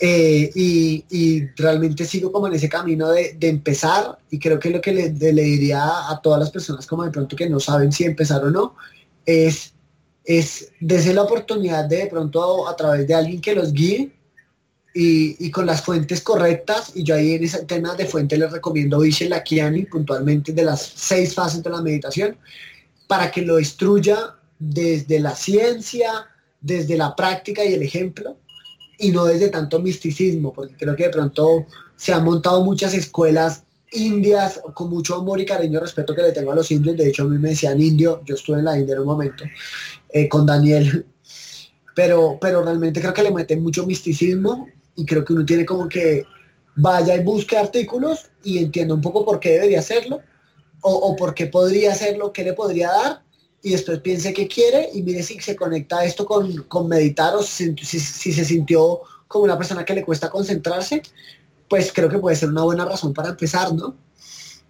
eh, y, realmente sigo como en ese camino de, empezar y creo que lo que le, diría a todas las personas como de pronto que no saben si empezar o no es es desde la oportunidad de de pronto a, través de alguien que los guíe y, con las fuentes correctas y yo ahí en ese tema de fuente les recomiendo Vishen Lakiani puntualmente de las seis fases de la meditación para que lo instruya desde la ciencia desde la práctica y el ejemplo y no desde tanto misticismo, porque creo que de pronto se han montado muchas escuelas indias con mucho amor y cariño respeto que le tengo a los indios, de hecho a mí me decían indio, yo estuve en la India en un momento eh, con Daniel, pero, pero realmente creo que le meten mucho misticismo y creo que uno tiene como que vaya y busque artículos y entienda un poco por qué debería hacerlo o, o por qué podría hacerlo, qué le podría dar y después piense qué quiere y mire si se conecta esto con, meditar o si, se sintió como una persona que le cuesta concentrarse, pues creo que puede ser una buena razón para empezar, ¿no?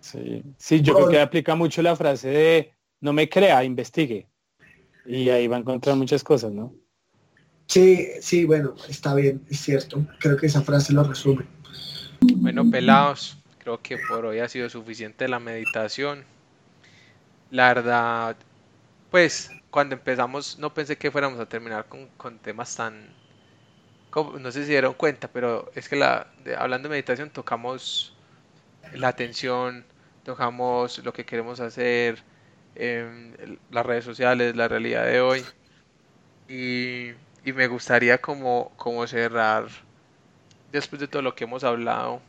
Sí, sí yo creo que aplica mucho la frase de no me crea, investigue. Y ahí va a encontrar muchas cosas, ¿no? Sí, sí, bueno, está bien, es cierto. Creo que esa frase lo resume. Bueno, pelados, creo que por hoy ha sido suficiente la meditación. La verdad, pues cuando empezamos no pensé que fuéramos a terminar con, temas tan... no sé si dieron cuenta, pero es que la, hablando de meditación tocamos la atención, tocamos lo que queremos hacer, em, las redes sociales, la realidad de hoy. Y, y me gustaría como, como cerrar, después de todo lo que hemos hablado,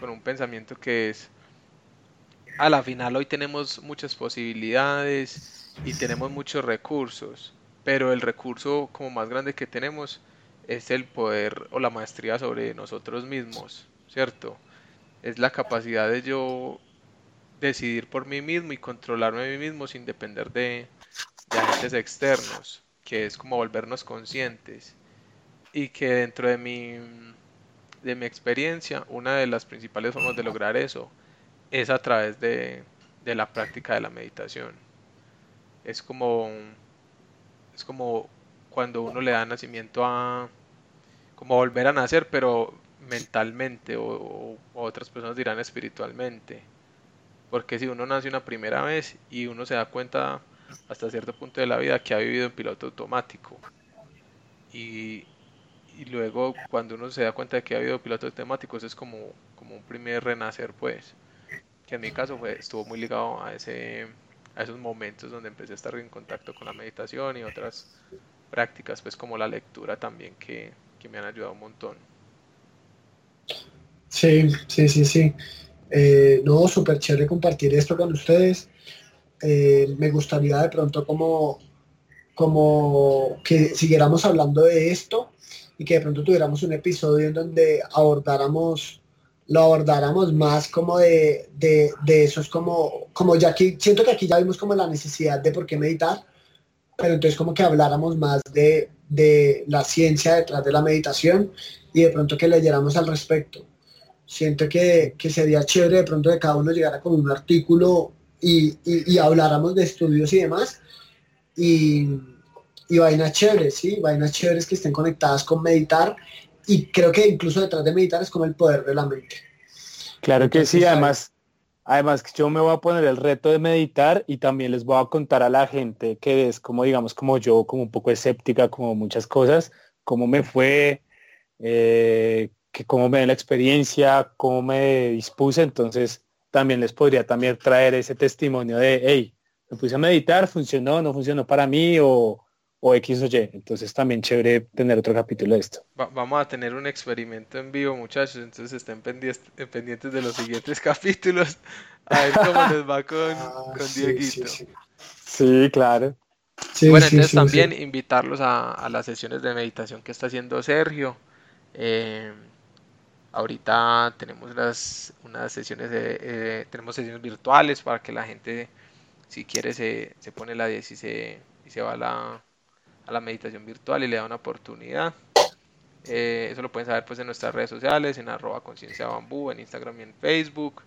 con un pensamiento que es, a la final hoy tenemos muchas posibilidades y tenemos muchos recursos, pero el recurso como más grande que tenemos es el poder o la maestría sobre nosotros mismos, ¿cierto? Es la capacidad de yo decidir por mí mismo y controlarme a mí mismo sin depender de, agentes externos, que es como volvernos conscientes. y que dentro de mi, de mi experiencia, una de las principales formas de lograr eso es a través de, de la práctica de la meditación. Es como, es como cuando uno le da nacimiento a, como volver a nacer, pero mentalmente, o, otras personas dirán espiritualmente. Porque si uno nace una primera vez y uno se da cuenta hasta cierto punto de la vida que ha vivido en piloto automático, y, luego cuando uno se da cuenta de que ha habido piloto automático, eso es como, como un primer renacer, pues. Que en mi caso fue, estuvo muy ligado a, ese, a esos momentos donde empecé a estar en contacto con la meditación y otras prácticas, pues como la lectura también, que, que me han ayudado un montón. Sí, sí, sí, sí. Eh, no, súper chévere compartir esto con ustedes. Eh, me gustaría de pronto como, como que siguiéramos hablando de esto y que de pronto tuviéramos un episodio en donde abordáramos lo abordáramos más como de, de, de eso es como, como ya aquí, siento que aquí ya vimos como la necesidad de por qué meditar, pero entonces como que habláramos más de, de la ciencia detrás de la meditación y de pronto que leyéramos al respecto. Siento que, que sería chévere de pronto que cada uno llegara con un artículo y, y, y habláramos de estudios y demás. Y, y vainas chéveres, ¿sí? Vainas chéveres que estén conectadas con meditar y creo que incluso detrás de meditar es como el poder de la mente. Claro que sí, además, además yo me voy a poner el reto de meditar y también les voy a contar a la gente que es como, digamos, como yo, como un poco escéptica, como muchas cosas, cómo me fue, eh, que cómo me dio la experiencia, cómo me dispuse, entonces también les podría también traer ese testimonio de, hey, me puse a meditar, funcionó, no funcionó para mí o o X o Y. Entonces también chévere tener otro capítulo de esto. vamos a tener un experimento en vivo, muchachos. Entonces estén pendientes, pendientes de los siguientes capítulos. A ver cómo les va con, ah, con Dieguito. Sí, claro. bueno, entonces también invitarlos a, las sesiones de meditación que está haciendo Sergio. Eh, ahorita tenemos las, unas sesiones de, eh, tenemos sesiones virtuales para que la gente, si quiere, se, se pone la 10 y se, y se va a la, a la meditación virtual y le da una oportunidad. Eh, eso lo pueden saber pues en nuestras redes sociales, en arroba conciencia bambú, en Instagram y en Facebook.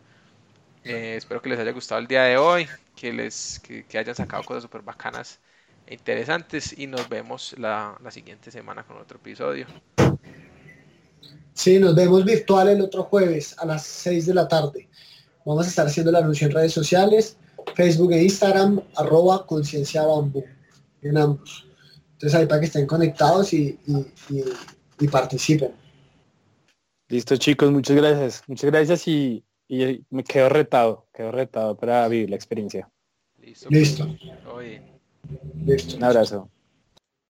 Eh, espero que les haya gustado el día de hoy, que les que, hayan sacado cosas súper bacanas e interesantes y nos vemos la, la siguiente semana con otro episodio. Sí, nos vemos virtual el otro jueves a las 6 de la tarde. Vamos a estar haciendo el anuncio en redes sociales, Facebook e Instagram, arroba conciencia bambú, en ambos. Entonces ahí para que estén conectados y, participen. Listo chicos, muchas gracias. Muchas gracias y, me quedo retado, quedo retado para vivir la experiencia. Listo. Listo. Un abrazo.